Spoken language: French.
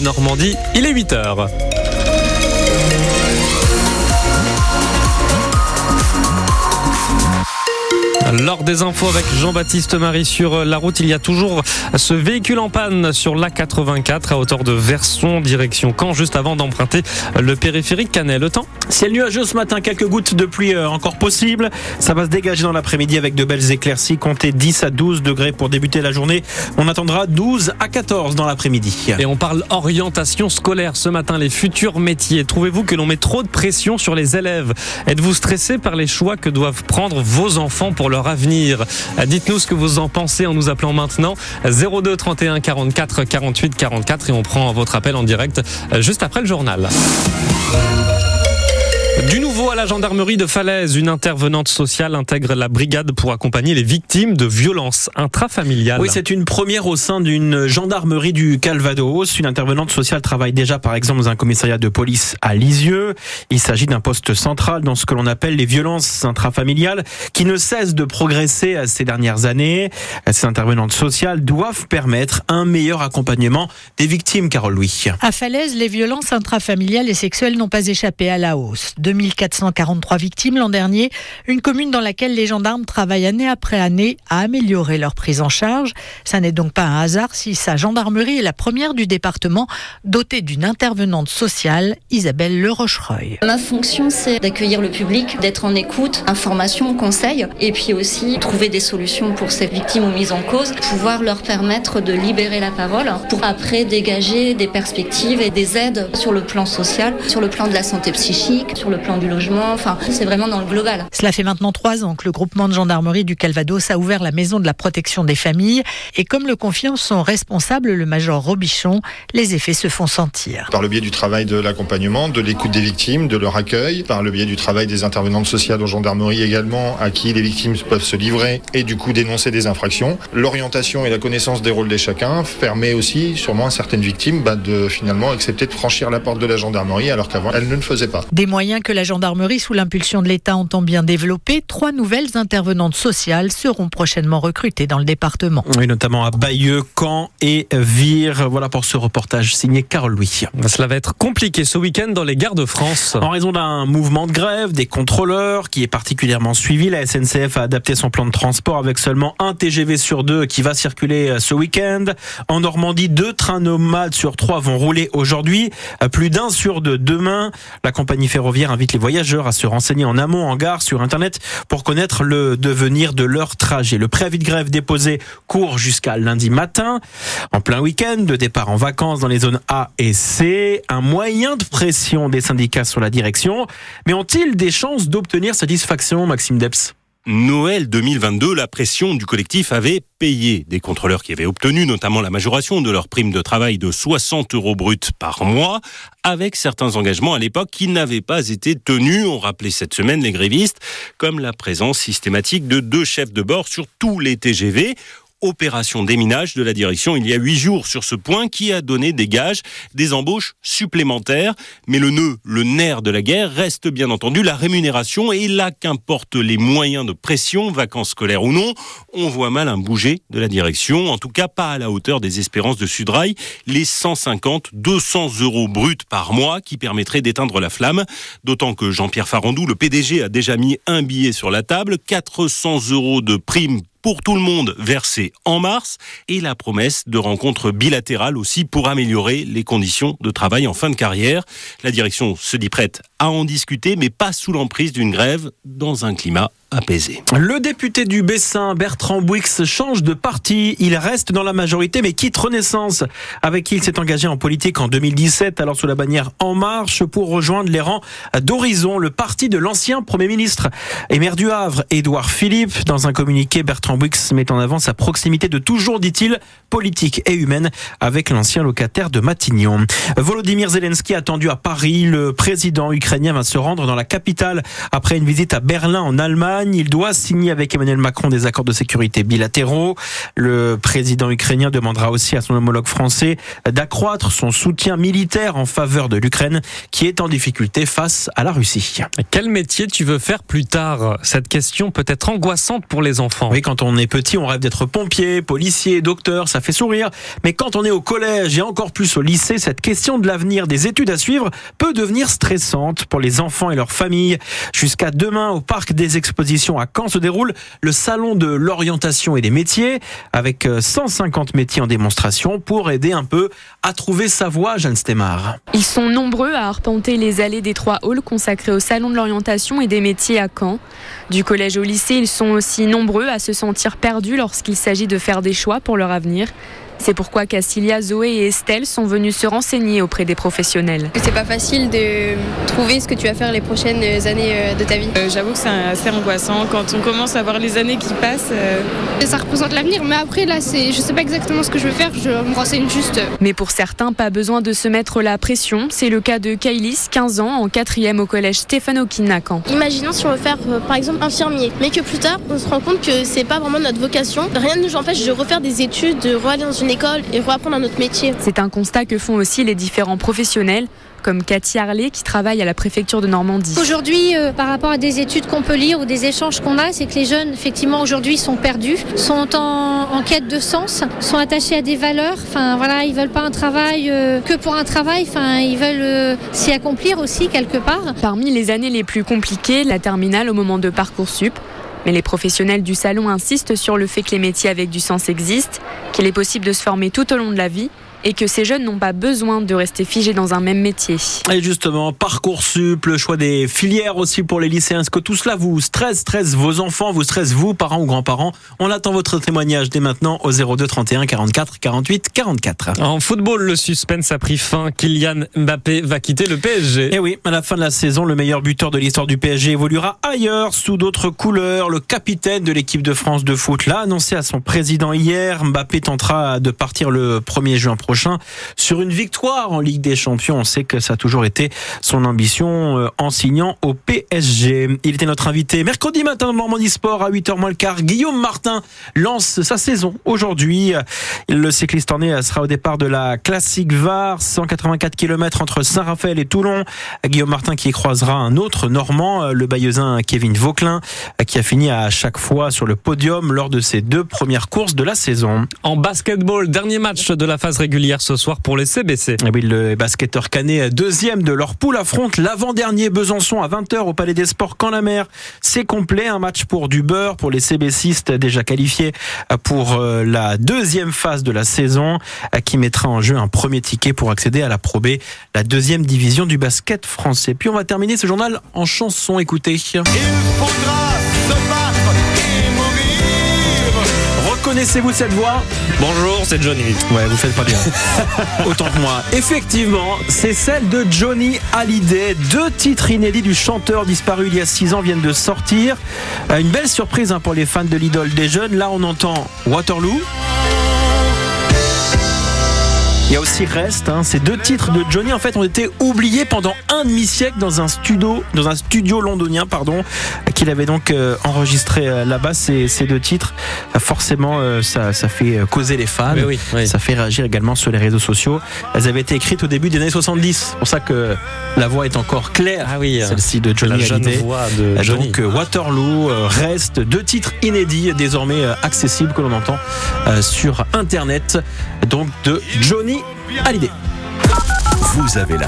Normandie. Il est 8 Lors des infos avec Jean-Baptiste Marie sur la route, il y a toujours ce véhicule en panne sur l'A84 à hauteur de Verson, direction Caen, juste avant d'emprunter le périphérique Canet. Le temps Ciel nuageux ce matin, quelques gouttes de pluie euh, encore possibles. Ça va se dégager dans l'après-midi avec de belles éclaircies. Comptez 10 à 12 degrés pour débuter la journée. On attendra 12 à 14 dans l'après-midi. Et on parle orientation scolaire ce matin, les futurs métiers. Trouvez-vous que l'on met trop de pression sur les élèves? Êtes-vous stressé par les choix que doivent prendre vos enfants pour leur avenir Dites-nous ce que vous en pensez en nous appelant maintenant 02 31 44 48 44 et on prend votre appel en direct juste après le journal. À la gendarmerie de Falaise, une intervenante sociale intègre la brigade pour accompagner les victimes de violences intrafamiliales. Oui, c'est une première au sein d'une gendarmerie du Calvados. Une intervenante sociale travaille déjà par exemple dans un commissariat de police à Lisieux. Il s'agit d'un poste central dans ce que l'on appelle les violences intrafamiliales qui ne cessent de progresser ces dernières années. Ces intervenantes sociales doivent permettre un meilleur accompagnement des victimes, Carole Louis. À Falaise, les violences intrafamiliales et sexuelles n'ont pas échappé à la hausse. 2443 victimes l'an dernier, une commune dans laquelle les gendarmes travaillent année après année à améliorer leur prise en charge. Ça n'est donc pas un hasard si sa gendarmerie est la première du département dotée d'une intervenante sociale, Isabelle Le Rochereuil. Ma fonction, c'est d'accueillir le public, d'être en écoute, information, conseil, et puis aussi trouver des solutions pour ces victimes ou mises en cause, pouvoir leur permettre de libérer la parole pour après dégager des perspectives et des aides sur le plan social, sur le plan de la santé psychique, sur le plan du logement. Enfin, c'est vraiment dans le global. Cela fait maintenant trois ans que le groupement de gendarmerie du Calvados a ouvert la maison de la protection des familles. Et comme le confirme son responsable, le major Robichon, les effets se font sentir. Par le biais du travail de l'accompagnement, de l'écoute des victimes, de leur accueil, par le biais du travail des intervenantes sociales en gendarmerie également, à qui les victimes peuvent se livrer et du coup dénoncer des infractions. L'orientation et la connaissance des rôles de chacun permet aussi, sûrement à certaines victimes, bah, de finalement accepter de franchir la porte de la gendarmerie alors qu'avant elles ne le faisaient pas. Des moyens que la gendarmerie, sous l'impulsion de l'État, entend bien développer. Trois nouvelles intervenantes sociales seront prochainement recrutées dans le département. Oui, notamment à Bayeux, Caen et Vire. Voilà pour ce reportage signé Carole Louis. Cela va être compliqué ce week-end dans les gares de France. En raison d'un mouvement de grève des contrôleurs qui est particulièrement suivi, la SNCF a adapté son plan de transport avec seulement un TGV sur deux qui va circuler ce week-end. En Normandie, deux trains nomades sur trois vont rouler aujourd'hui, plus d'un sur deux demain. La compagnie ferroviaire invite les voyageurs à se renseigner en amont en gare sur Internet pour connaître le devenir de leur trajet. Le préavis de grève déposé court jusqu'à lundi matin. En plein week-end, de départ en vacances dans les zones A et C. Un moyen de pression des syndicats sur la direction. Mais ont-ils des chances d'obtenir satisfaction, Maxime Deps Noël 2022, la pression du collectif avait payé. Des contrôleurs qui avaient obtenu notamment la majoration de leur prime de travail de 60 euros bruts par mois, avec certains engagements à l'époque qui n'avaient pas été tenus. On rappelait cette semaine les grévistes, comme la présence systématique de deux chefs de bord sur tous les TGV opération déminage de la direction il y a huit jours sur ce point qui a donné des gages, des embauches supplémentaires. Mais le nœud, le nerf de la guerre reste bien entendu la rémunération et là qu'importent les moyens de pression, vacances scolaires ou non, on voit mal un bouger de la direction, en tout cas pas à la hauteur des espérances de Sudrail, les 150, 200 euros bruts par mois qui permettraient d'éteindre la flamme, d'autant que Jean-Pierre Farandou, le PDG, a déjà mis un billet sur la table, 400 euros de prime pour tout le monde versé en mars et la promesse de rencontres bilatérales aussi pour améliorer les conditions de travail en fin de carrière. La direction se dit prête à en discuter, mais pas sous l'emprise d'une grève dans un climat Le député du Bessin, Bertrand Bouix, change de parti. Il reste dans la majorité, mais quitte Renaissance, avec qui il s'est engagé en politique en 2017, alors sous la bannière En Marche, pour rejoindre les rangs d'Horizon, le parti de l'ancien Premier ministre et maire du Havre, Édouard Philippe. Dans un communiqué, Bertrand Bouix met en avant sa proximité de toujours, dit-il, politique et humaine avec l'ancien locataire de Matignon. Volodymyr Zelensky attendu à Paris. Le président ukrainien va se rendre dans la capitale après une visite à Berlin en Allemagne. Il doit signer avec Emmanuel Macron des accords de sécurité bilatéraux. Le président ukrainien demandera aussi à son homologue français d'accroître son soutien militaire en faveur de l'Ukraine qui est en difficulté face à la Russie. Quel métier tu veux faire plus tard? Cette question peut être angoissante pour les enfants. Oui, quand on est petit, on rêve d'être pompier, policier, docteur, ça fait sourire. Mais quand on est au collège et encore plus au lycée, cette question de l'avenir des études à suivre peut devenir stressante pour les enfants et leurs familles. Jusqu'à demain, au parc des expositions à Caen se déroule le salon de l'orientation et des métiers avec 150 euh, métiers en démonstration pour aider un peu à trouver sa voie, Jeanne Stemar. Ils sont nombreux à arpenter les allées des trois halls consacrés au salon de l'orientation et des métiers à Caen. Du collège au lycée, ils sont aussi nombreux à se sentir perdus lorsqu'il s'agit de faire des choix pour leur avenir. C'est pourquoi Cassilia, Zoé et Estelle sont venues se renseigner auprès des professionnels. C'est pas facile de trouver ce que tu vas faire les prochaines années euh, de ta vie. Euh, j'avoue que c'est assez angoissant quand on commence à voir les années qui passent. Euh. Ça représente l'avenir, mais après là, c'est, je sais pas exactement ce que je veux faire, je me renseigne juste. Mais pour certains, pas besoin de se mettre la pression. C'est le cas de Kailis, 15 ans, en quatrième au collège Stéphano Kinakan. Imaginons si on veut faire par exemple infirmier, mais que plus tard on se rend compte que c'est pas vraiment notre vocation. Rien ne nous empêche de refaire des études, de aller dans une école et reapprendre un autre métier. C'est un constat que font aussi les différents professionnels comme Cathy Harley qui travaille à la préfecture de Normandie. Aujourd'hui, euh, par rapport à des études qu'on peut lire ou des échanges qu'on a, c'est que les jeunes, effectivement, aujourd'hui, sont perdus, sont en, quête de sens, sont attachés à des valeurs. Enfin, voilà, ils veulent pas un travail euh, que pour un travail. Enfin, ils veulent euh, s'y accomplir aussi quelque part. Parmi les années les plus compliquées, la terminale au moment de parcoursup. Mais les professionnels du salon insistent sur le fait que les métiers avec du sens existent, qu'il est possible de se former tout au long de la vie et que ces jeunes n'ont pas besoin de rester figés dans un même métier. Et justement, Parcoursup, le choix des filières aussi pour les lycéens, est-ce que tout cela vous stresse, stresse vos enfants, vous stresse vous, parents ou grands-parents? On attend votre témoignage dès maintenant au 02 31 44 48 44. En football, le suspense a pris fin. Kylian Mbappé va quitter le PSG. Et eh oui, à la fin de la saison, le meilleur buteur de l'histoire du PSG évoluera ailleurs, sous d'autres couleurs. Le capitaine de l'équipe de France de foot l'a annoncé à son président hier. Mbappé tentera de partir le 1er juin prochain sur une victoire en Ligue des Champions. On sait que ça a toujours été son ambition euh, en signant au PSG. Il était notre invité mercredi matin dans Normandie Sport à 8h moins le quart. Guillaume Martin lance sa saison aujourd'hui. Le cycliste orné sera au départ de la classique VAR, 184 km entre Saint-Raphaël et Toulon. Guillaume Martin qui croisera un autre Normand, le Bayeuxin Kevin Vauclin, qui a fini à chaque fois sur le podium lors de ses deux premières courses de la saison. En basketball, dernier match de la phase régulière ce soir pour les CBC. Eh oui, le basketteur canet deuxième de leur poule affronte l'avant-dernier Besançon à 20h au Palais des Sports quand la mer. C'est complet, un match pour du beurre pour les CBCistes déjà qualifiés pour euh, la deuxième phase de la saison qui mettra en jeu un premier ticket pour accéder à la Pro B, la deuxième division du basket français. Puis on va terminer ce journal en chanson. Écoutez. Il faudra Connaissez-vous cette voix Bonjour, c'est Johnny. Ouais, vous faites pas bien. Autant que moi. Effectivement, c'est celle de Johnny Hallyday. Deux titres inédits du chanteur disparu il y a six ans viennent de sortir. Euh, une belle surprise hein, pour les fans de l'idole des jeunes. Là, on entend Waterloo. Il y a aussi Reste. Hein. Ces deux titres de Johnny en fait ont été oubliés pendant un demi-siècle dans un studio, dans un studio londonien, pardon, qu'il avait donc euh, enregistré euh, là-bas. Ces, ces, deux titres, euh, forcément, ça, ça, fait causer les fans. Ça fait réagir également sur les réseaux sociaux. Elles avaient été écrites au début des années 70. C'est pour ça que la voix est encore claire. Ah oui, celle-ci de Johnny la jeune voix de Johnny. Donc Waterloo reste deux titres inédits désormais accessibles que l'on entend sur Internet. Donc de Johnny l'idée. Vous avez la